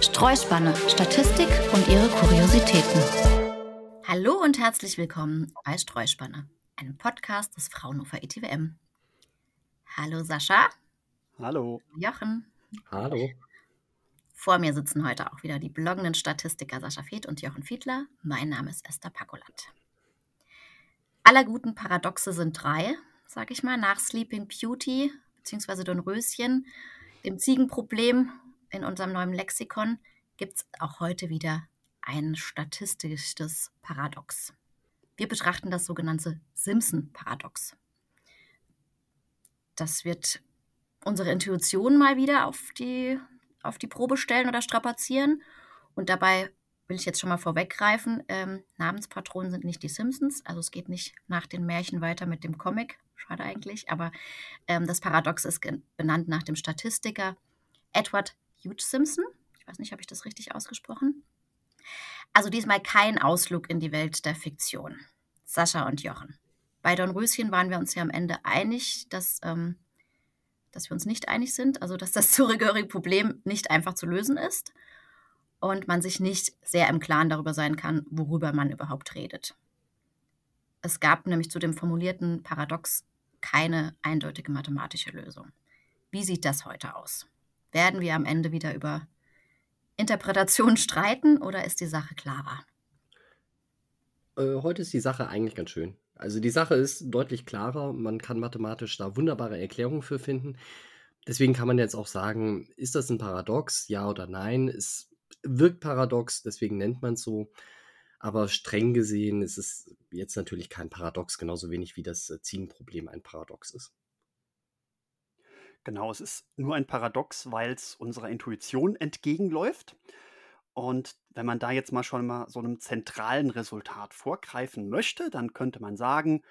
Streuspanne, Statistik und ihre Kuriositäten. Hallo und herzlich willkommen bei Streuspanne, einem Podcast des Fraunhofer ETWM. Hallo Sascha. Hallo. Jochen. Hallo. Vor mir sitzen heute auch wieder die bloggenden Statistiker Sascha Feth und Jochen Fiedler. Mein Name ist Esther Pakolat. Aller guten Paradoxe sind drei, sag ich mal, nach Sleeping Beauty bzw. Dornröschen, dem Ziegenproblem in unserem neuen Lexikon gibt es auch heute wieder ein statistisches Paradox. Wir betrachten das sogenannte Simpson-Paradox. Das wird unsere Intuition mal wieder auf die, auf die Probe stellen oder strapazieren. Und dabei will ich jetzt schon mal vorweggreifen, ähm, Namenspatronen sind nicht die Simpsons, also es geht nicht nach den Märchen weiter mit dem Comic, schade eigentlich, aber ähm, das Paradox ist benannt nach dem Statistiker Edward Hugh Simpson. Ich weiß nicht, habe ich das richtig ausgesprochen? Also diesmal kein Ausflug in die Welt der Fiktion. Sascha und Jochen. Bei Dornröschen waren wir uns ja am Ende einig, dass, ähm, dass wir uns nicht einig sind, also dass das zugehörige Problem nicht einfach zu lösen ist und man sich nicht sehr im Klaren darüber sein kann, worüber man überhaupt redet. Es gab nämlich zu dem formulierten Paradox keine eindeutige mathematische Lösung. Wie sieht das heute aus? Werden wir am Ende wieder über Interpretation streiten oder ist die Sache klarer? Äh, heute ist die Sache eigentlich ganz schön. Also die Sache ist deutlich klarer. Man kann mathematisch da wunderbare Erklärungen für finden. Deswegen kann man jetzt auch sagen, ist das ein Paradox, ja oder nein? Es wirkt paradox, deswegen nennt man es so. Aber streng gesehen ist es jetzt natürlich kein Paradox, genauso wenig wie das äh, Ziegenproblem ein Paradox ist. Genau, es ist nur ein Paradox, weil es unserer Intuition entgegenläuft. Und wenn man da jetzt mal schon mal so einem zentralen Resultat vorgreifen möchte, dann könnte man sagen,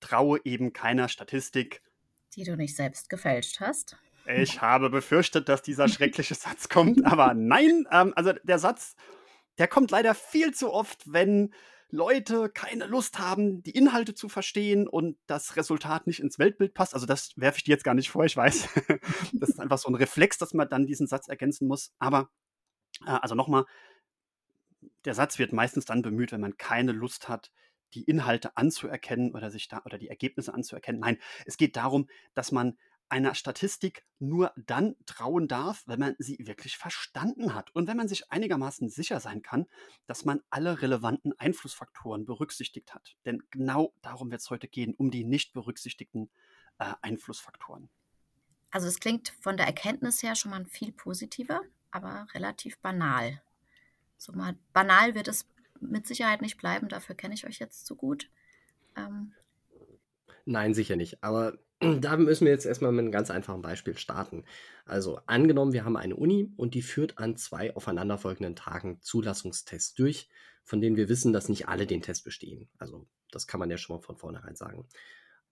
traue eben keiner Statistik. Die du nicht selbst gefälscht hast. Ich habe befürchtet, dass dieser schreckliche Satz kommt, aber nein, ähm, also der Satz, der kommt leider viel zu oft, wenn Leute keine Lust haben, die Inhalte zu verstehen und das Resultat nicht ins Weltbild passt. Also das werfe ich dir jetzt gar nicht vor, ich weiß. das ist einfach so ein Reflex, dass man dann diesen Satz ergänzen muss. Aber, äh, also nochmal, der Satz wird meistens dann bemüht, wenn man keine Lust hat, die Inhalte anzuerkennen oder sich da oder die Ergebnisse anzuerkennen. Nein, es geht darum, dass man einer Statistik nur dann trauen darf, wenn man sie wirklich verstanden hat und wenn man sich einigermaßen sicher sein kann, dass man alle relevanten Einflussfaktoren berücksichtigt hat. Denn genau darum wird es heute gehen, um die nicht berücksichtigten äh, Einflussfaktoren. Also es klingt von der Erkenntnis her schon mal viel positiver, aber relativ banal. So mal banal wird es mit Sicherheit nicht bleiben, dafür kenne ich euch jetzt zu gut. Ähm, Nein, sicher nicht. Aber da müssen wir jetzt erstmal mit einem ganz einfachen Beispiel starten. Also angenommen, wir haben eine Uni und die führt an zwei aufeinanderfolgenden Tagen Zulassungstests durch, von denen wir wissen, dass nicht alle den Test bestehen. Also das kann man ja schon mal von vornherein sagen.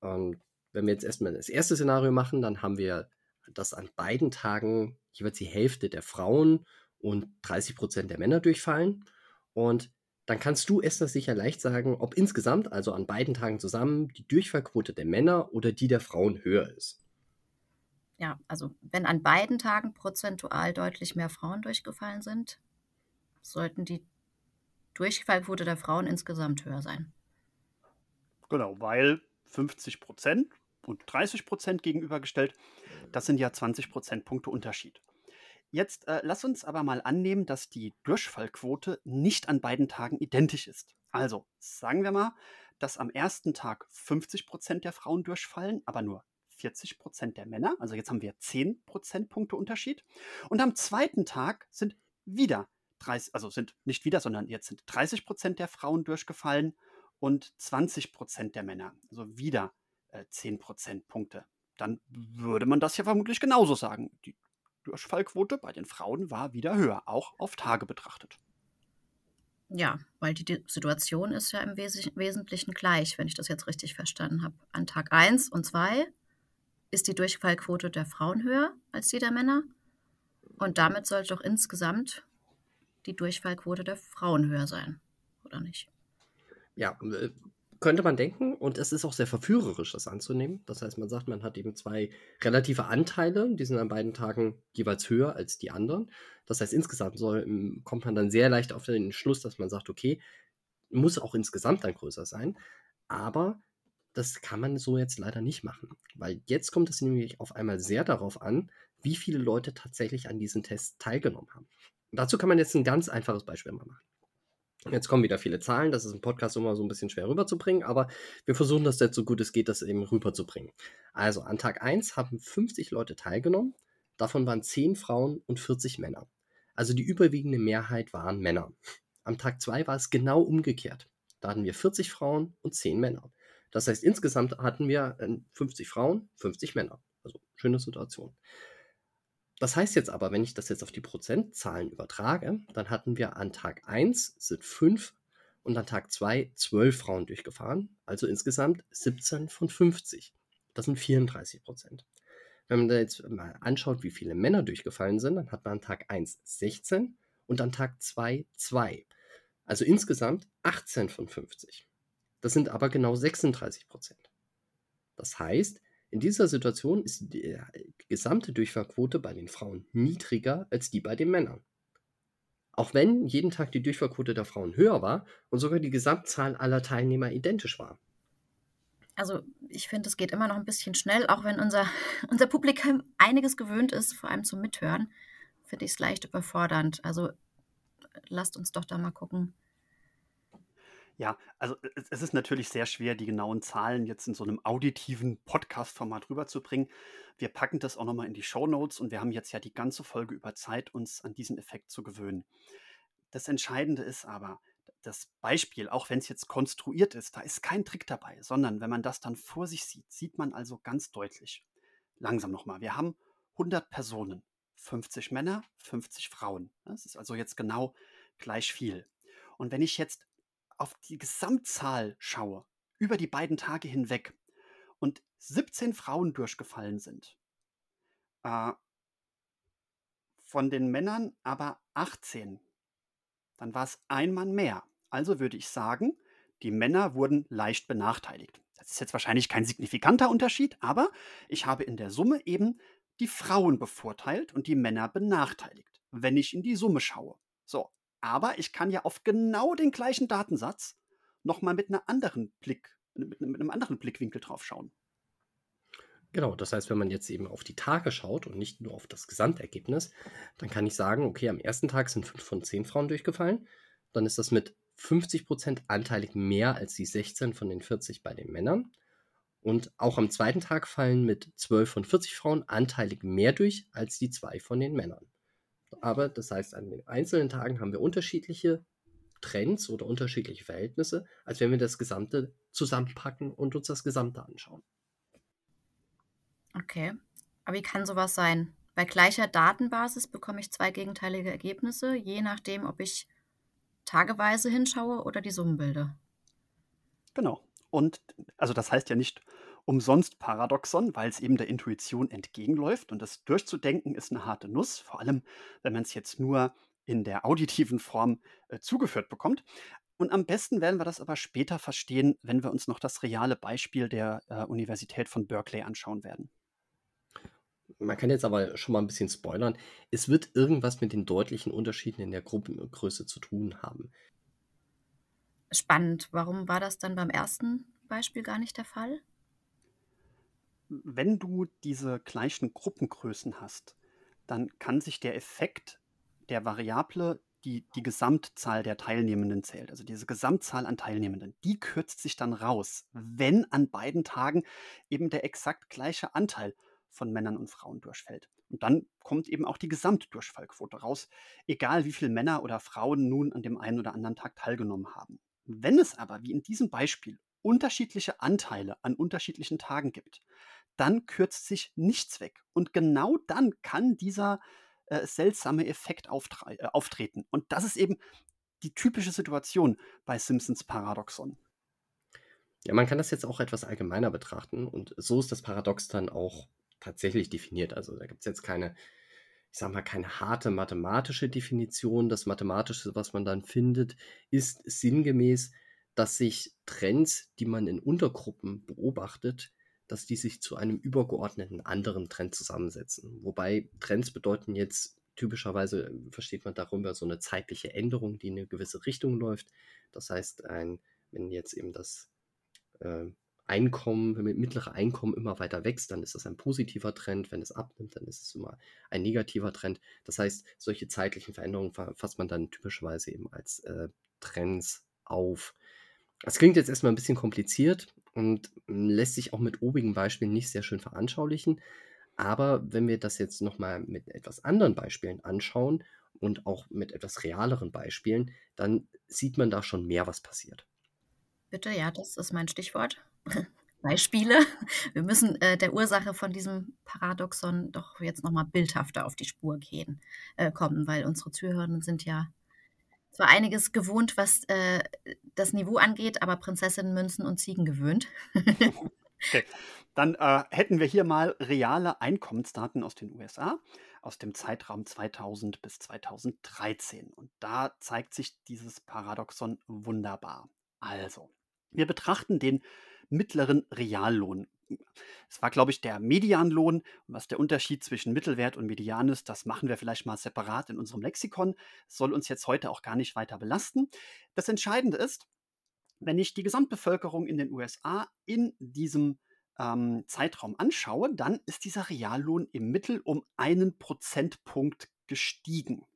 Und wenn wir jetzt erstmal das erste Szenario machen, dann haben wir, dass an beiden Tagen jeweils die Hälfte der Frauen und 30 Prozent der Männer durchfallen. Und dann kannst du Esther sicher leicht sagen, ob insgesamt, also an beiden Tagen zusammen, die Durchfallquote der Männer oder die der Frauen höher ist. Ja, also wenn an beiden Tagen prozentual deutlich mehr Frauen durchgefallen sind, sollten die Durchfallquote der Frauen insgesamt höher sein. Genau, weil 50 Prozent und 30 Prozent gegenübergestellt, das sind ja 20 Prozentpunkte Unterschied. Jetzt äh, lass uns aber mal annehmen, dass die Durchfallquote nicht an beiden Tagen identisch ist. Also sagen wir mal, dass am ersten Tag 50 Prozent der Frauen durchfallen, aber nur 40 Prozent der Männer. Also jetzt haben wir 10 Prozentpunkte Unterschied. Und am zweiten Tag sind wieder 30, also sind nicht wieder, sondern jetzt sind 30 Prozent der Frauen durchgefallen und 20 Prozent der Männer. Also wieder äh, 10 Prozentpunkte. Dann würde man das ja vermutlich genauso sagen. Die Durchfallquote bei den Frauen war wieder höher, auch auf Tage betrachtet. Ja, weil die Situation ist ja im Wes Wesentlichen gleich, wenn ich das jetzt richtig verstanden habe. An Tag 1 und 2 ist die Durchfallquote der Frauen höher als die der Männer. Und damit sollte auch insgesamt die Durchfallquote der Frauen höher sein, oder nicht? Ja, äh, könnte man denken, und es ist auch sehr verführerisch, das anzunehmen. Das heißt, man sagt, man hat eben zwei relative Anteile, die sind an beiden Tagen jeweils höher als die anderen. Das heißt, insgesamt soll, kommt man dann sehr leicht auf den Schluss, dass man sagt, okay, muss auch insgesamt dann größer sein. Aber das kann man so jetzt leider nicht machen, weil jetzt kommt es nämlich auf einmal sehr darauf an, wie viele Leute tatsächlich an diesen Tests teilgenommen haben. Dazu kann man jetzt ein ganz einfaches Beispiel mal machen. Jetzt kommen wieder viele Zahlen, das ist im Podcast immer so ein bisschen schwer rüberzubringen, aber wir versuchen das jetzt so gut es geht, das eben rüberzubringen. Also an Tag 1 haben 50 Leute teilgenommen, davon waren 10 Frauen und 40 Männer. Also die überwiegende Mehrheit waren Männer. Am Tag 2 war es genau umgekehrt. Da hatten wir 40 Frauen und 10 Männer. Das heißt, insgesamt hatten wir 50 äh, Frauen, 50 Männer. Also schöne Situation. Das heißt jetzt aber, wenn ich das jetzt auf die Prozentzahlen übertrage, dann hatten wir an Tag 1 sind 5 und an Tag 2 12 Frauen durchgefahren, also insgesamt 17 von 50. Das sind 34 Prozent. Wenn man da jetzt mal anschaut, wie viele Männer durchgefallen sind, dann hat man an Tag 1 16 und an Tag 2 2. Also insgesamt 18 von 50. Das sind aber genau 36 Prozent. Das heißt, in dieser Situation ist die äh, gesamte Durchfallquote bei den Frauen niedriger als die bei den Männern. Auch wenn jeden Tag die Durchfallquote der Frauen höher war und sogar die Gesamtzahl aller Teilnehmer identisch war. Also ich finde, es geht immer noch ein bisschen schnell, auch wenn unser, unser Publikum einiges gewöhnt ist, vor allem zum Mithören, finde ich es leicht überfordernd. Also lasst uns doch da mal gucken, ja, also es, es ist natürlich sehr schwer, die genauen Zahlen jetzt in so einem auditiven Podcast-Format rüberzubringen. Wir packen das auch nochmal in die Show Notes und wir haben jetzt ja die ganze Folge über Zeit, uns an diesen Effekt zu gewöhnen. Das Entscheidende ist aber, das Beispiel, auch wenn es jetzt konstruiert ist, da ist kein Trick dabei, sondern wenn man das dann vor sich sieht, sieht man also ganz deutlich. Langsam nochmal, wir haben 100 Personen, 50 Männer, 50 Frauen. Das ist also jetzt genau gleich viel. Und wenn ich jetzt auf die Gesamtzahl schaue, über die beiden Tage hinweg, und 17 Frauen durchgefallen sind, äh, von den Männern aber 18, dann war es ein Mann mehr. Also würde ich sagen, die Männer wurden leicht benachteiligt. Das ist jetzt wahrscheinlich kein signifikanter Unterschied, aber ich habe in der Summe eben die Frauen bevorteilt und die Männer benachteiligt, wenn ich in die Summe schaue. So, aber ich kann ja auf genau den gleichen Datensatz nochmal mit mit, einem anderen Blickwinkel drauf schauen. Genau, das heißt, wenn man jetzt eben auf die Tage schaut und nicht nur auf das Gesamtergebnis, dann kann ich sagen, okay, am ersten Tag sind 5 von 10 Frauen durchgefallen. Dann ist das mit 50% anteilig mehr als die 16 von den 40 bei den Männern. Und auch am zweiten Tag fallen mit 12 von 40 Frauen anteilig mehr durch als die 2 von den Männern. Aber das heißt, an den einzelnen Tagen haben wir unterschiedliche Trends oder unterschiedliche Verhältnisse, als wenn wir das Gesamte zusammenpacken und uns das Gesamte anschauen. Okay. Aber wie kann sowas sein? Bei gleicher Datenbasis bekomme ich zwei gegenteilige Ergebnisse, je nachdem, ob ich tageweise hinschaue oder die Summen bilde. Genau. Und also das heißt ja nicht umsonst Paradoxon, weil es eben der Intuition entgegenläuft. Und das durchzudenken ist eine harte Nuss, vor allem wenn man es jetzt nur in der auditiven Form äh, zugeführt bekommt. Und am besten werden wir das aber später verstehen, wenn wir uns noch das reale Beispiel der äh, Universität von Berkeley anschauen werden. Man kann jetzt aber schon mal ein bisschen spoilern. Es wird irgendwas mit den deutlichen Unterschieden in der Gruppengröße zu tun haben. Spannend. Warum war das dann beim ersten Beispiel gar nicht der Fall? Wenn du diese gleichen Gruppengrößen hast, dann kann sich der Effekt der Variable, die die Gesamtzahl der Teilnehmenden zählt, also diese Gesamtzahl an Teilnehmenden, die kürzt sich dann raus, wenn an beiden Tagen eben der exakt gleiche Anteil von Männern und Frauen durchfällt. Und dann kommt eben auch die Gesamtdurchfallquote raus, egal wie viele Männer oder Frauen nun an dem einen oder anderen Tag teilgenommen haben. Wenn es aber, wie in diesem Beispiel, unterschiedliche Anteile an unterschiedlichen Tagen gibt, dann kürzt sich nichts weg. Und genau dann kann dieser äh, seltsame Effekt äh, auftreten. Und das ist eben die typische Situation bei Simpsons Paradoxon. Ja, man kann das jetzt auch etwas allgemeiner betrachten und so ist das Paradox dann auch tatsächlich definiert. Also da gibt es jetzt keine, ich sag mal, keine harte mathematische Definition. Das Mathematische, was man dann findet, ist sinngemäß, dass sich Trends, die man in Untergruppen beobachtet, dass die sich zu einem übergeordneten anderen Trend zusammensetzen. Wobei Trends bedeuten jetzt typischerweise, versteht man darüber so eine zeitliche Änderung, die in eine gewisse Richtung läuft. Das heißt, ein, wenn jetzt eben das äh, Einkommen, wenn mittlere Einkommen immer weiter wächst, dann ist das ein positiver Trend. Wenn es abnimmt, dann ist es immer ein negativer Trend. Das heißt, solche zeitlichen Veränderungen fasst man dann typischerweise eben als äh, Trends auf. Das klingt jetzt erstmal ein bisschen kompliziert und hm, lässt sich auch mit obigen Beispielen nicht sehr schön veranschaulichen. Aber wenn wir das jetzt nochmal mit etwas anderen Beispielen anschauen und auch mit etwas realeren Beispielen, dann sieht man da schon mehr, was passiert. Bitte, ja, das ist mein Stichwort. Beispiele. Wir müssen äh, der Ursache von diesem Paradoxon doch jetzt nochmal bildhafter auf die Spur gehen, äh, kommen, weil unsere Zuhörenden sind ja zwar einiges gewohnt, was äh, das Niveau angeht, aber Prinzessinnen, Münzen und Ziegen gewöhnt. okay. Dann äh, hätten wir hier mal reale Einkommensdaten aus den USA aus dem Zeitraum 2000 bis 2013. Und da zeigt sich dieses Paradoxon wunderbar. Also, wir betrachten den mittleren Reallohn. Es war, glaube ich, der Medianlohn. was der Unterschied zwischen Mittelwert und Median ist, das machen wir vielleicht mal separat in unserem Lexikon. Das soll uns jetzt heute auch gar nicht weiter belasten. Das Entscheidende ist, wenn ich die Gesamtbevölkerung in den USA in diesem ähm, Zeitraum anschaue, dann ist dieser Reallohn im Mittel um einen Prozentpunkt gestiegen.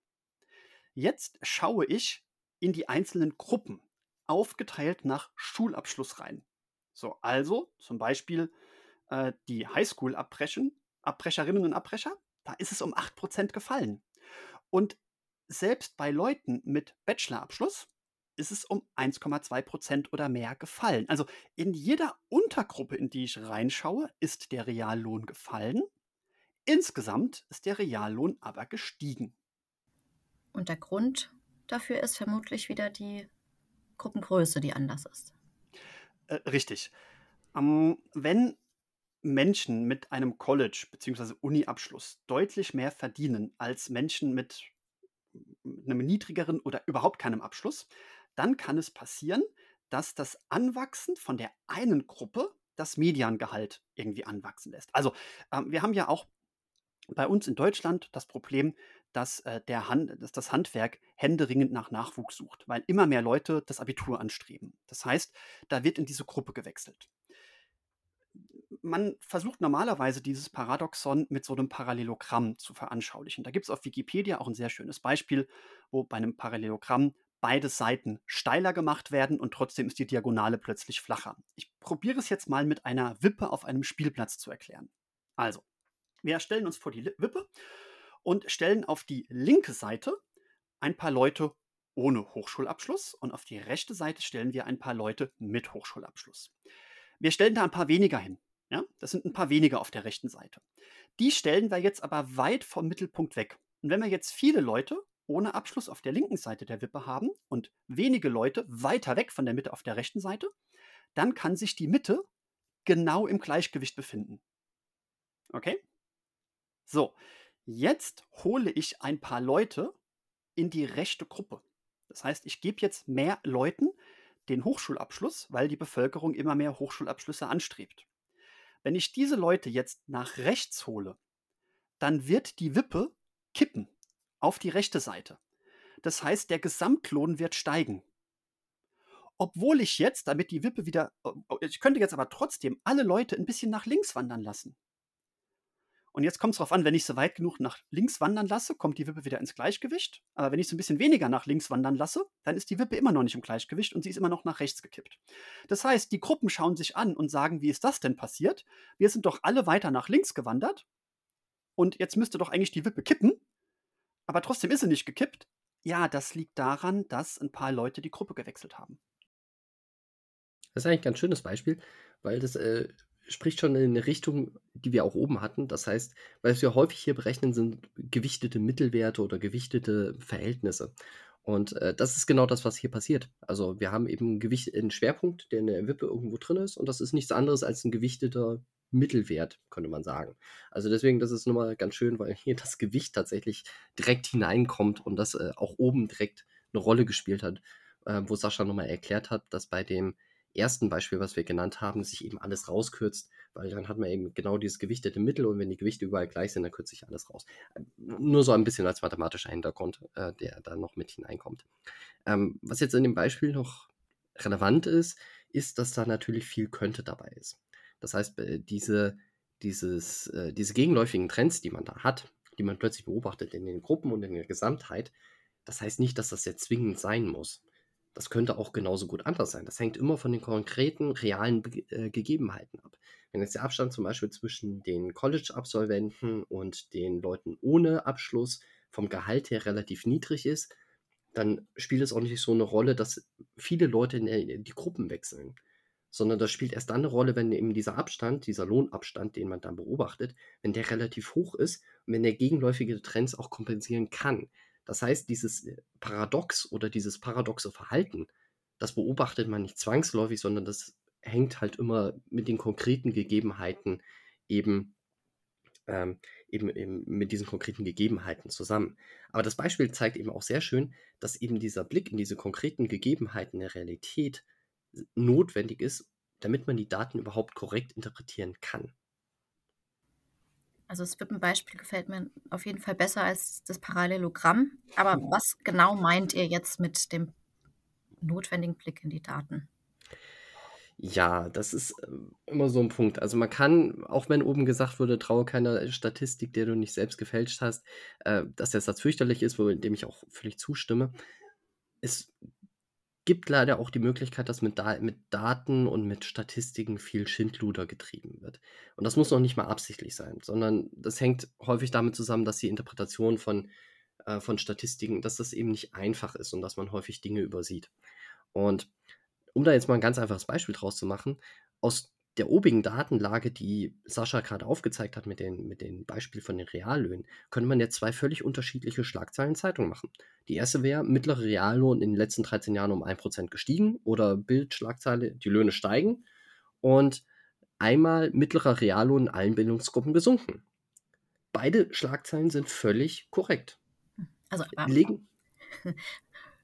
Jetzt schaue ich in die einzelnen Gruppen aufgeteilt nach Schulabschluss rein. So, also zum Beispiel äh, die Highschool-Abbrecherinnen und Abbrecher, da ist es um 8% gefallen. Und selbst bei Leuten mit Bachelorabschluss ist es um 1,2% oder mehr gefallen. Also in jeder Untergruppe, in die ich reinschaue, ist der Reallohn gefallen. Insgesamt ist der Reallohn aber gestiegen. Und der Grund dafür ist vermutlich wieder die Gruppengröße, die anders ist. Äh, richtig. Ähm, wenn Menschen mit einem College- bzw. Uni-Abschluss deutlich mehr verdienen als Menschen mit einem niedrigeren oder überhaupt keinem Abschluss, dann kann es passieren, dass das Anwachsen von der einen Gruppe das Mediangehalt irgendwie anwachsen lässt. Also ähm, wir haben ja auch bei uns in Deutschland das Problem, dass, äh, der Hand, dass das Handwerk händeringend nach Nachwuchs sucht, weil immer mehr Leute das Abitur anstreben. Das heißt, da wird in diese Gruppe gewechselt. Man versucht normalerweise dieses Paradoxon mit so einem Parallelogramm zu veranschaulichen. Da gibt es auf Wikipedia auch ein sehr schönes Beispiel, wo bei einem Parallelogramm beide Seiten steiler gemacht werden und trotzdem ist die Diagonale plötzlich flacher. Ich probiere es jetzt mal mit einer Wippe auf einem Spielplatz zu erklären. Also, wir stellen uns vor die Wippe und stellen auf die linke Seite ein paar Leute ohne Hochschulabschluss und auf die rechte Seite stellen wir ein paar Leute mit Hochschulabschluss. Wir stellen da ein paar weniger hin. Ja? Das sind ein paar weniger auf der rechten Seite. Die stellen wir jetzt aber weit vom Mittelpunkt weg. Und wenn wir jetzt viele Leute ohne Abschluss auf der linken Seite der Wippe haben und wenige Leute weiter weg von der Mitte auf der rechten Seite, dann kann sich die Mitte genau im Gleichgewicht befinden. Okay? So, Jetzt hole ich ein paar Leute in die rechte Gruppe. Das heißt, ich gebe jetzt mehr Leuten den Hochschulabschluss, weil die Bevölkerung immer mehr Hochschulabschlüsse anstrebt. Wenn ich diese Leute jetzt nach rechts hole, dann wird die Wippe kippen auf die rechte Seite. Das heißt, der Gesamtlohn wird steigen. Obwohl ich jetzt, damit die Wippe wieder, ich könnte jetzt aber trotzdem alle Leute ein bisschen nach links wandern lassen. Und jetzt kommt es darauf an, wenn ich so weit genug nach links wandern lasse, kommt die Wippe wieder ins Gleichgewicht. Aber wenn ich so ein bisschen weniger nach links wandern lasse, dann ist die Wippe immer noch nicht im Gleichgewicht und sie ist immer noch nach rechts gekippt. Das heißt, die Gruppen schauen sich an und sagen, wie ist das denn passiert? Wir sind doch alle weiter nach links gewandert und jetzt müsste doch eigentlich die Wippe kippen, aber trotzdem ist sie nicht gekippt. Ja, das liegt daran, dass ein paar Leute die Gruppe gewechselt haben. Das ist eigentlich ein ganz schönes Beispiel, weil das äh, spricht schon in eine Richtung, die wir auch oben hatten. Das heißt, was wir häufig hier berechnen, sind gewichtete Mittelwerte oder gewichtete Verhältnisse. Und äh, das ist genau das, was hier passiert. Also wir haben eben Gewicht, einen Schwerpunkt, der in der Wippe irgendwo drin ist. Und das ist nichts anderes als ein gewichteter Mittelwert, könnte man sagen. Also deswegen, das ist nochmal ganz schön, weil hier das Gewicht tatsächlich direkt hineinkommt und das äh, auch oben direkt eine Rolle gespielt hat. äh, wo Sascha nochmal erklärt hat, dass bei dem ersten Beispiel, was wir genannt haben, sich eben alles rauskürzt, weil dann hat man eben genau dieses gewichtete Mittel und wenn die Gewichte überall gleich sind, dann kürzt sich alles raus. Nur so ein bisschen als mathematischer Hintergrund, äh, der da noch mit hineinkommt. Ähm, was jetzt in dem Beispiel noch relevant ist, ist, dass da natürlich viel könnte dabei ist. Das heißt, äh, diese, dieses, äh, diese gegenläufigen Trends, die man da hat, die man plötzlich beobachtet in den Gruppen und in der Gesamtheit, das heißt nicht, dass das jetzt zwingend sein muss. Das könnte auch genauso gut anders sein. Das hängt immer von den konkreten, realen äh, Gegebenheiten ab. Wenn jetzt der Abstand zum Beispiel zwischen den College-Absolventen und den Leuten ohne Abschluss vom Gehalt her relativ niedrig ist, dann spielt es auch nicht so eine Rolle, dass viele Leute in, der, die Gruppen wechseln. Sondern das spielt erst dann eine Rolle, wenn eben dieser Abstand, dieser Lohnabstand, den man dann beobachtet, wenn der relativ hoch ist und wenn der gegenläufige Trends auch kompensieren kann. Das heißt, dieses äh, Paradox oder dieses paradoxe Verhalten, das beobachtet man nicht zwangsläufig, sondern das hängt halt immer mit den konkreten Gegebenheiten eben, ähm, eben, eben mit diesen konkreten Gegebenheiten zusammen. Aber das Beispiel zeigt eben auch sehr schön, dass eben dieser Blick in diese konkreten Gegebenheiten der Realität notwendig ist, damit man die Daten überhaupt korrekt interpretieren kann. Also das Beispiel gefällt mir auf jeden Fall besser als das Parallelogramm. Aber was genau meint ihr jetzt mit dem notwendigen Blick in die Daten? Ja, das ist ähm, immer so ein Punkt. Also man kann, auch wenn oben gesagt wurde, traue keiner Statistik, der du nicht selbst gefälscht hast, äh, dass der Satz fürchterlich ist, wo dem ich auch völlig zustimme. Es gibt leider auch die Möglichkeit, dass mit, da mit Daten und mit Statistiken viel Schindluder getrieben wird. Und das muss noch nicht mal absichtlich sein, sondern das hängt häufig damit zusammen, dass die Interpretation von, äh, von Statistiken, dass das eben nicht einfach ist und dass man häufig Dinge übersieht. Und um da jetzt mal ein ganz einfaches Beispiel draus zu machen, aus der obigen Datenlage, die Sascha gerade aufgezeigt hat mit den, mit den Beispielen von den Reallöhnen, könnte man jetzt zwei völlig unterschiedliche Schlagzeilen Zeitung machen. Die erste wäre, mittlere Reallohn in den letzten 13 Jahren um 1% gestiegen oder Bildschlagzeile, die Löhne steigen und einmal mittlerer Reallohn in allen Bildungsgruppen gesunken. Beide Schlagzeilen sind völlig korrekt. Also, Legen,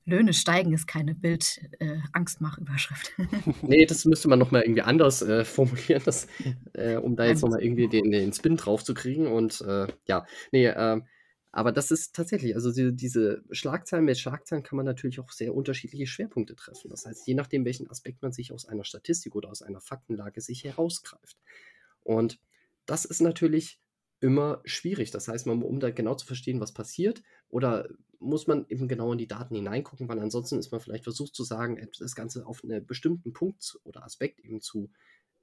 Löhne steigen ist keine Bild-Angstmach-Überschrift. Äh, nee, das müsste man nochmal irgendwie anders äh, formulieren, das, äh, um da jetzt nochmal irgendwie den, den Spin drauf zu kriegen. Und äh, ja, nee, ähm, aber das ist tatsächlich, also die, diese Schlagzeilen, mit Schlagzeilen kann man natürlich auch sehr unterschiedliche Schwerpunkte treffen. Das heißt, je nachdem, welchen Aspekt man sich aus einer Statistik oder aus einer Faktenlage sich herausgreift. Und das ist natürlich immer schwierig. Das heißt, man, um da genau zu verstehen, was passiert, oder muss man eben genau in die Daten hineingucken, weil ansonsten ist man vielleicht versucht zu sagen, das Ganze auf einen bestimmten Punkt oder Aspekt eben zu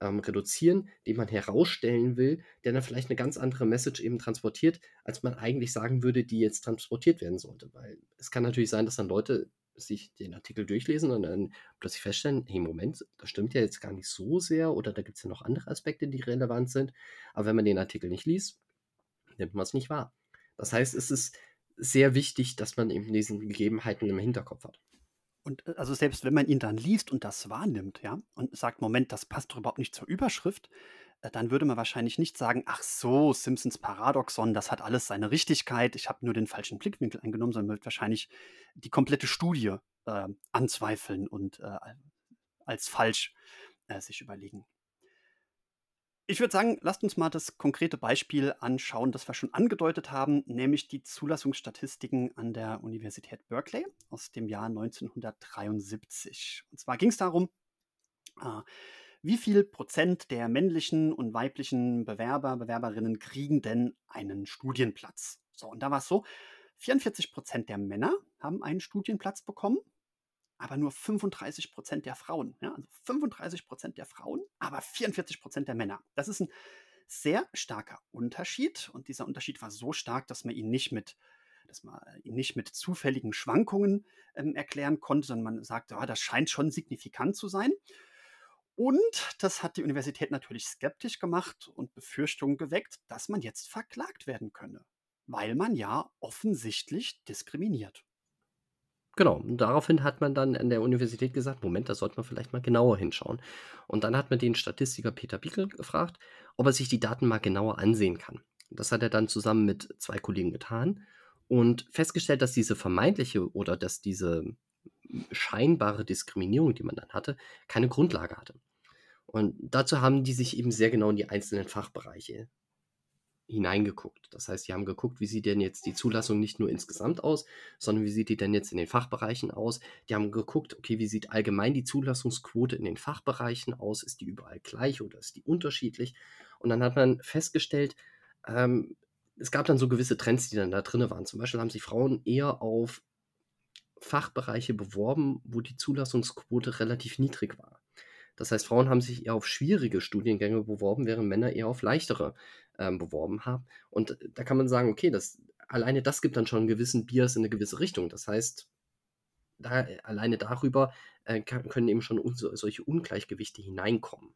ähm, reduzieren, den man herausstellen will, der dann vielleicht eine ganz andere Message eben transportiert, als man eigentlich sagen würde, die jetzt transportiert werden sollte. Weil es kann natürlich sein, dass dann Leute sich den Artikel durchlesen und dann plötzlich feststellen, hey, Moment, das stimmt ja jetzt gar nicht so sehr oder da gibt es ja noch andere Aspekte, die relevant sind. Aber wenn man den Artikel nicht liest, nimmt man es nicht wahr. Das heißt, es ist sehr wichtig, dass man eben diesen Gegebenheiten im Hinterkopf hat. Und äh, also selbst wenn man ihn dann liest und das wahrnimmt, ja, und sagt, Moment, das passt doch überhaupt nicht zur Überschrift, äh, dann würde man wahrscheinlich nicht sagen, ach so, Simpsons Paradoxon, das hat alles seine Richtigkeit, ich habe nur den falschen Blickwinkel eingenommen, sondern wird wahrscheinlich die komplette Studie äh, anzweifeln und äh, als falsch äh, sich überlegen. Ich würde sagen, lasst uns mal das konkrete Beispiel anschauen, das wir schon angedeutet haben, nämlich die Zulassungsstatistiken an der Universität Berkeley aus dem Jahr 1973. Und zwar ging es darum, äh, wie viel Prozent der männlichen und weiblichen Bewerber, Bewerberinnen kriegen denn einen Studienplatz? So, und da war es so, 44 Prozent der Männer haben einen Studienplatz bekommen aber nur 35 Prozent der Frauen. Ja? Also 35 Prozent der Frauen, aber 44 Prozent der Männer. Das ist ein sehr starker Unterschied und dieser Unterschied war so stark, dass man ihn nicht mit dass man ihn nicht mit zufälligen Schwankungen ähm, erklären konnte, sondern man sagte, oh, das scheint schon signifikant zu sein. Und das hat die Universität natürlich skeptisch gemacht und Befürchtungen geweckt, dass man jetzt verklagt werden könne, weil man ja offensichtlich diskriminiert. Genau, und daraufhin hat man dann an der Universität gesagt, Moment, da sollte man vielleicht mal genauer hinschauen. Und dann hat man den Statistiker Peter Bickel gefragt, ob er sich die Daten mal genauer ansehen kann. Das hat er dann zusammen mit zwei Kollegen getan und festgestellt, dass diese vermeintliche oder dass diese scheinbare Diskriminierung, die man dann hatte, keine Grundlage hatte. Und dazu haben die sich eben sehr genau in die einzelnen Fachbereiche hineingeguckt. Das heißt, die haben geguckt, wie sieht denn jetzt die Zulassung nicht nur insgesamt aus, sondern wie sieht die denn jetzt in den Fachbereichen aus. Die haben geguckt, okay, wie sieht allgemein die Zulassungsquote in den Fachbereichen aus? Ist die überall gleich oder ist die unterschiedlich? Und dann hat man festgestellt, ähm, es gab dann so gewisse Trends, die dann da drin waren. Zum Beispiel haben sich Frauen eher auf Fachbereiche beworben, wo die Zulassungsquote relativ niedrig war. Das heißt, Frauen haben sich eher auf schwierige Studiengänge beworben, während Männer eher auf leichtere ähm, beworben haben. Und da kann man sagen, okay, das, alleine das gibt dann schon einen gewissen Bias in eine gewisse Richtung. Das heißt, da, alleine darüber äh, können eben schon un solche Ungleichgewichte hineinkommen.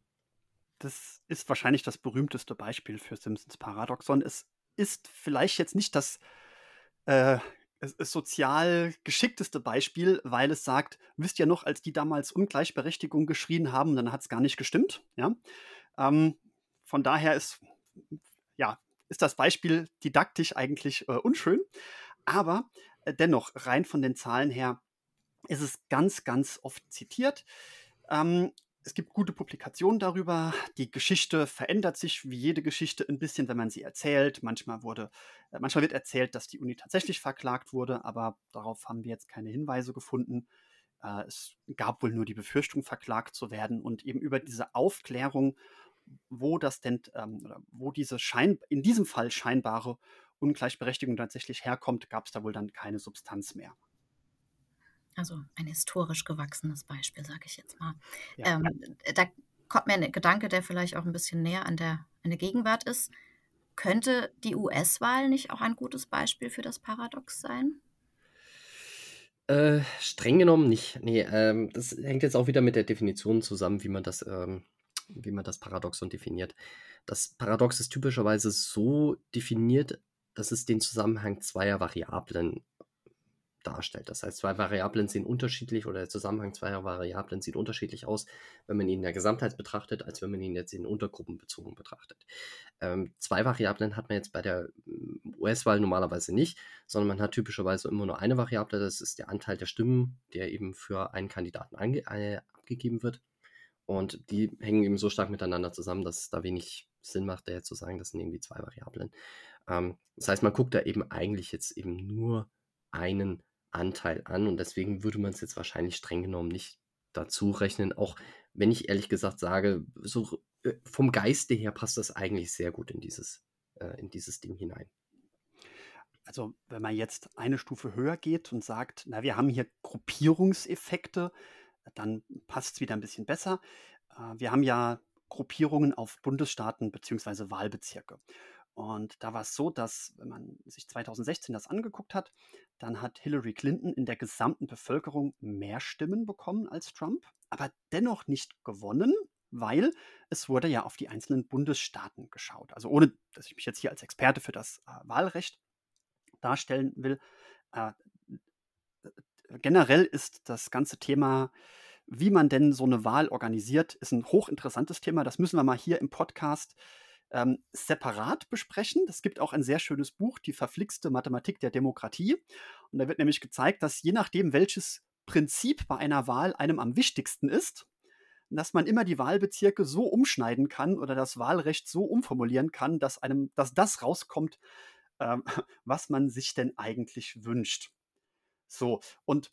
Das ist wahrscheinlich das berühmteste Beispiel für Simpsons Paradoxon. Es ist vielleicht jetzt nicht das äh, sozial geschickteste Beispiel, weil es sagt, wisst ihr noch, als die damals Ungleichberechtigung geschrien haben, dann hat es gar nicht gestimmt. Ja? Ähm, von daher ist, ja, ist das Beispiel didaktisch eigentlich äh, unschön, aber äh, dennoch, rein von den Zahlen her, ist es ganz, ganz oft zitiert. Ähm, es gibt gute Publikationen darüber. Die Geschichte verändert sich wie jede Geschichte ein bisschen, wenn man sie erzählt. Manchmal wurde, äh, manchmal wird erzählt, dass die Uni tatsächlich verklagt wurde, aber darauf haben wir jetzt keine Hinweise gefunden. Äh, es gab wohl nur die Befürchtung, verklagt zu werden und eben über diese Aufklärung, wo das denn, ähm, oder wo diese Schein, in diesem Fall scheinbare Ungleichberechtigung tatsächlich herkommt, gab es da wohl dann keine Substanz mehr. Also ein historisch gewachsenes Beispiel, sage ich jetzt mal. Ja. Ähm, da kommt mir ein Gedanke, der vielleicht auch ein bisschen näher an der, an der Gegenwart ist. Könnte die US-Wahl nicht auch ein gutes Beispiel für das Paradox sein? Äh, streng genommen nicht. Nee, ähm, das hängt jetzt auch wieder mit der Definition zusammen, wie man das, ähm, wie man das Paradoxon definiert. Das Paradox ist typischerweise so definiert, dass es den Zusammenhang zweier Variablen darstellt. Das heißt, zwei Variablen sehen unterschiedlich oder der Zusammenhang zweier Variablen sieht unterschiedlich aus, wenn man ihn in der Gesamtheit betrachtet, als wenn man ihn jetzt in Untergruppen bezogen betrachtet. Ähm, zwei Variablen hat man jetzt bei der mm, US-Wahl normalerweise nicht, sondern man hat typischerweise immer nur eine Variable, das ist der Anteil der Stimmen, der eben für einen Kandidaten äh, abgegeben wird. Und die hängen eben so stark miteinander zusammen, dass es da wenig Sinn macht, da jetzt zu sagen, das sind irgendwie zwei Variablen. Ähm, das heißt, man guckt da eben eigentlich jetzt eben nur einen Anteil an und deswegen würde man es jetzt wahrscheinlich streng genommen nicht dazu rechnen, auch wenn ich ehrlich gesagt sage, so äh, vom Geiste her passt das eigentlich sehr gut in dieses, äh, in dieses Ding hinein. Also wenn man jetzt eine Stufe höher geht und sagt, na, wir haben hier Gruppierungseffekte, dann passt es wieder ein bisschen besser. Äh, wir haben ja Gruppierungen auf Bundesstaaten bzw. Wahlbezirke. Und da war es so, dass, wenn man sich 2016 das angeguckt hat, dann hat Hillary Clinton in der gesamten Bevölkerung mehr Stimmen bekommen als Trump, aber dennoch nicht gewonnen, weil es wurde ja auf die einzelnen Bundesstaaten geschaut. Also ohne, dass ich mich jetzt hier als Experte für das äh, Wahlrecht darstellen will. Äh, generell ist das ganze Thema, wie man denn so eine Wahl organisiert, ist ein hochinteressantes Thema. Das müssen wir mal hier im Podcast ähm, separat besprechen. Es gibt auch ein sehr schönes Buch, Die verflixte Mathematik der Demokratie. Und da wird nämlich gezeigt, dass je nachdem, welches Prinzip bei einer Wahl einem am wichtigsten ist, dass man immer die Wahlbezirke so umschneiden kann oder das Wahlrecht so umformulieren kann, dass einem, dass das rauskommt, ähm, was man sich denn eigentlich wünscht. So, und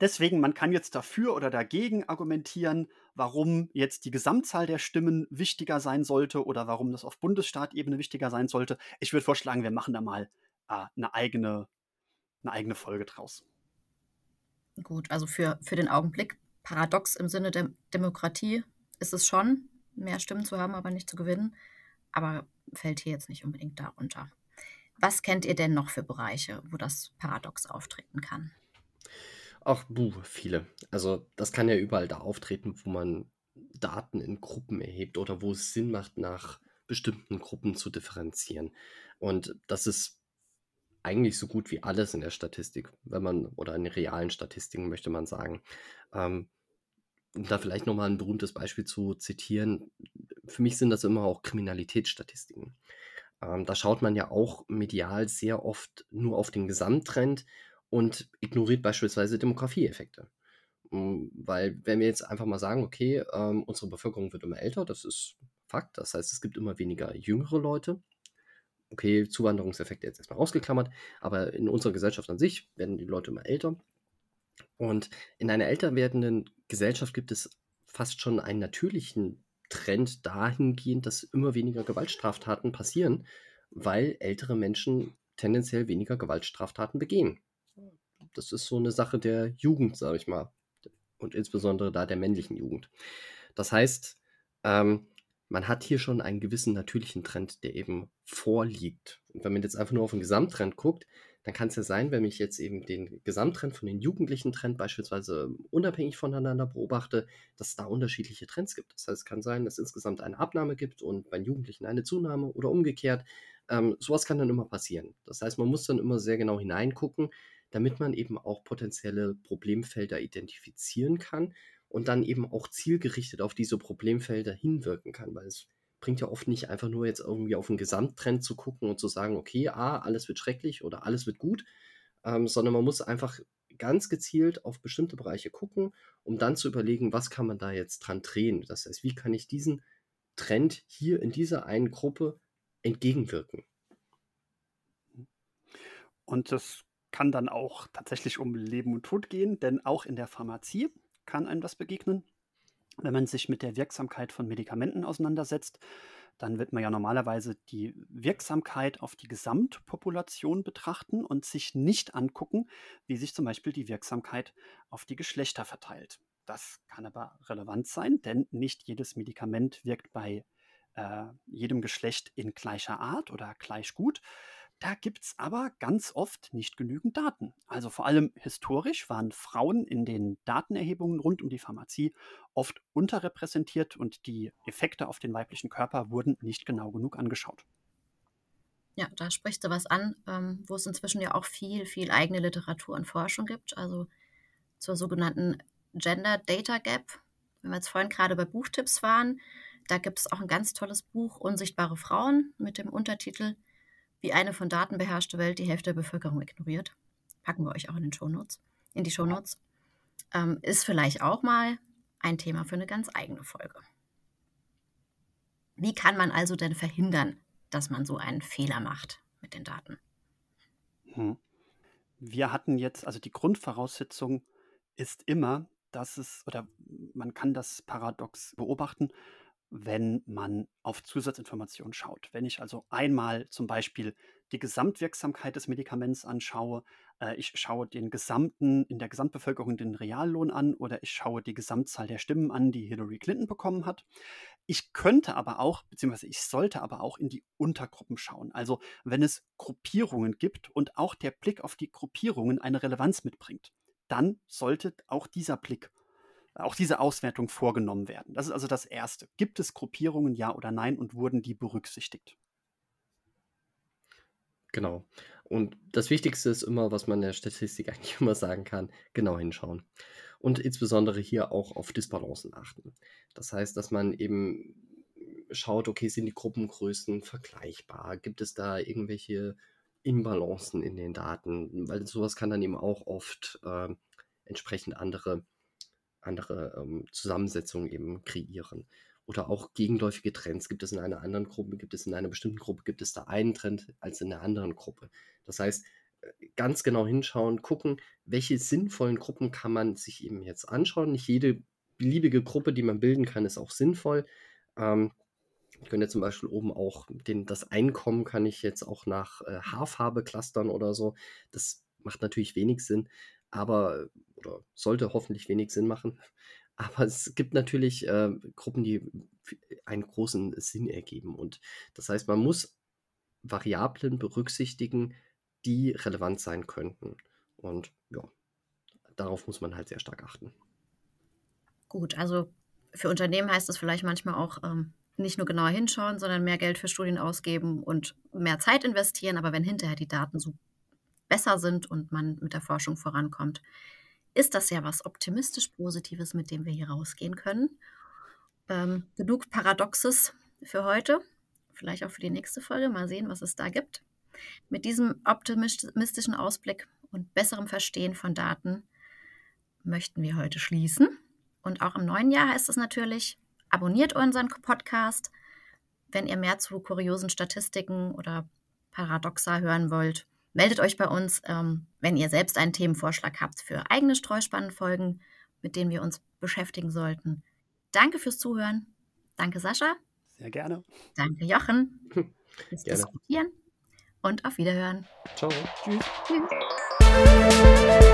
Deswegen, man kann jetzt dafür oder dagegen argumentieren, warum jetzt die Gesamtzahl der Stimmen wichtiger sein sollte oder warum das auf Bundesstaatebene wichtiger sein sollte. Ich würde vorschlagen, wir machen da mal äh, eine, eigene, eine eigene Folge draus. Gut, also für, für den Augenblick paradox im Sinne der Demokratie ist es schon, mehr Stimmen zu haben, aber nicht zu gewinnen. Aber fällt hier jetzt nicht unbedingt darunter. Was kennt ihr denn noch für Bereiche, wo das paradox auftreten kann? Ach, buh, viele. Also das kann ja überall da auftreten, wo man Daten in Gruppen erhebt oder wo es Sinn macht, nach bestimmten Gruppen zu differenzieren. Und das ist eigentlich so gut wie alles in der Statistik, wenn man, oder in realen Statistiken möchte man sagen. Ähm, um da vielleicht nochmal ein berühmtes Beispiel zu zitieren, für mich sind das immer auch Kriminalitätsstatistiken. Ähm, da schaut man ja auch medial sehr oft nur auf den Gesamttrend und ignoriert beispielsweise Demografieeffekte. Hm, weil wenn wir jetzt einfach mal sagen, okay, ähm, unsere Bevölkerung wird immer älter, das ist Fakt. Das heißt, es gibt immer weniger jüngere Leute. Okay, Zuwanderungseffekte jetzt erstmal ausgeklammert, aber in unserer Gesellschaft an sich werden die Leute immer älter. Und in einer älter werdenden Gesellschaft gibt es fast schon einen natürlichen Trend dahingehend, dass immer weniger Gewaltstraftaten passieren, weil ältere Menschen tendenziell weniger Gewaltstraftaten begehen. Das ist so eine Sache der Jugend, sage ich mal. Und insbesondere da der männlichen Jugend. Das heißt, ähm, man hat hier schon einen gewissen natürlichen Trend, der eben vorliegt. Und wenn man jetzt einfach nur auf den Gesamttrend guckt, dann kann es ja sein, wenn ich jetzt eben den Gesamttrend von den jugendlichen Trend beispielsweise unabhängig voneinander beobachte, dass es da unterschiedliche Trends gibt. Das heißt, es kann sein, dass es insgesamt eine Abnahme gibt und bei Jugendlichen eine Zunahme oder umgekehrt. Ähm, sowas kann dann immer passieren. Das heißt, man muss dann immer sehr genau hineingucken, damit man eben auch potenzielle Problemfelder identifizieren kann und dann eben auch zielgerichtet auf diese Problemfelder hinwirken kann, weil es bringt ja oft nicht einfach nur jetzt irgendwie auf den Gesamttrend zu gucken und zu sagen, okay, ah, alles wird schrecklich oder alles wird gut, ähm, sondern man muss einfach ganz gezielt auf bestimmte Bereiche gucken, um dann zu überlegen, was kann man da jetzt dran drehen. Das heißt, wie kann ich diesen Trend hier in dieser einen Gruppe entgegenwirken. Und das kann dann auch tatsächlich um Leben und Tod gehen, denn auch in der Pharmazie kann einem das begegnen. Wenn man sich mit der Wirksamkeit von Medikamenten auseinandersetzt, dann wird man ja normalerweise die Wirksamkeit auf die Gesamtpopulation betrachten und sich nicht angucken, wie sich zum Beispiel die Wirksamkeit auf die Geschlechter verteilt. Das kann aber relevant sein, denn nicht jedes Medikament wirkt bei äh, jedem Geschlecht in gleicher Art oder gleich gut. Da gibt es aber ganz oft nicht genügend Daten. Also vor allem historisch waren Frauen in den Datenerhebungen rund um die Pharmazie oft unterrepräsentiert und die Effekte auf den weiblichen Körper wurden nicht genau genug angeschaut. Ja, da sprichst du was an, ähm, wo es inzwischen ja auch viel, viel eigene Literatur und Forschung gibt. Also zur sogenannten Gender Data Gap. Wenn wir jetzt vorhin gerade bei Buchtipps waren, da gibt es auch ein ganz tolles Buch, Unsichtbare Frauen, mit dem Untertitel Wie eine von Daten beherrschte Welt die Hälfte der Bevölkerung ignoriert. Packen wir euch auch in, den Shownotes, in die Shownotes. Ähm, ist vielleicht auch mal ein Thema für eine ganz eigene Folge. Wie kann man also denn verhindern, dass man so einen Fehler macht mit den Daten? Hm. Wir hatten jetzt, also die Grundvoraussetzung ist immer, dass es, oder man kann das Paradox beobachten, wenn man auf Zusatzinformationen schaut. Wenn ich also einmal zum Beispiel die Gesamtwirksamkeit des Medikaments anschaue, äh, ich schaue den gesamten, in der Gesamtbevölkerung den Reallohn an oder ich schaue die Gesamtzahl der Stimmen an, die Hillary Clinton bekommen hat. Ich könnte aber auch, beziehungsweise ich sollte aber auch in die Untergruppen schauen. Also wenn es Gruppierungen gibt und auch der Blick auf die Gruppierungen eine Relevanz mitbringt, dann sollte auch dieser Blick auch diese Auswertung vorgenommen werden. Das ist also das Erste. Gibt es Gruppierungen, ja oder nein, und wurden die berücksichtigt? Genau. Und das Wichtigste ist immer, was man in der Statistik eigentlich immer sagen kann, genau hinschauen. Und insbesondere hier auch auf Disbalancen achten. Das heißt, dass man eben schaut, okay, sind die Gruppengrößen vergleichbar? Gibt es da irgendwelche Imbalancen in den Daten? Weil sowas kann dann eben auch oft äh, entsprechend andere andere ähm, Zusammensetzungen eben kreieren. Oder auch gegenläufige Trends. Gibt es in einer anderen Gruppe, gibt es in einer bestimmten Gruppe, gibt es da einen Trend als in der anderen Gruppe. Das heißt, äh, ganz genau hinschauen, gucken, welche sinnvollen Gruppen kann man sich eben jetzt anschauen. Nicht jede beliebige Gruppe, die man bilden kann, ist auch sinnvoll. Ähm, ich könnte zum Beispiel oben auch den, das Einkommen kann ich jetzt auch nach äh, Haarfarbe clustern oder so. Das macht natürlich wenig Sinn aber oder sollte hoffentlich wenig Sinn machen. Aber es gibt natürlich äh, Gruppen, die einen großen Sinn ergeben. Und das heißt, man muss Variablen berücksichtigen, die relevant sein könnten. Und ja, darauf muss man halt sehr stark achten. Gut, also für Unternehmen heißt das vielleicht manchmal auch ähm, nicht nur genauer hinschauen, sondern mehr Geld für Studien ausgeben und mehr Zeit investieren. Aber wenn hinterher die Daten so besser sind und man mit der Forschung vorankommt, ist das ja was optimistisch Positives, mit dem wir hier rausgehen können. Ähm, genug Paradoxes für heute, vielleicht auch für die nächste Folge. Mal sehen, was es da gibt. Mit diesem optimistischen Ausblick und besserem Verstehen von Daten möchten wir heute schließen. Und auch im neuen Jahr heißt es natürlich, abonniert unseren Podcast, wenn ihr mehr zu kuriosen Statistiken oder Paradoxa hören wollt. Meldet euch bei uns, ähm, wenn ihr selbst einen Themenvorschlag habt für eigene Streuspannenfolgen, mit denen wir uns beschäftigen sollten. Danke fürs Zuhören. Danke, Sascha. Sehr gerne. Danke, Jochen. Fürs Diskutieren. Und auf Wiederhören. Ciao. Tschüss. Tschüss.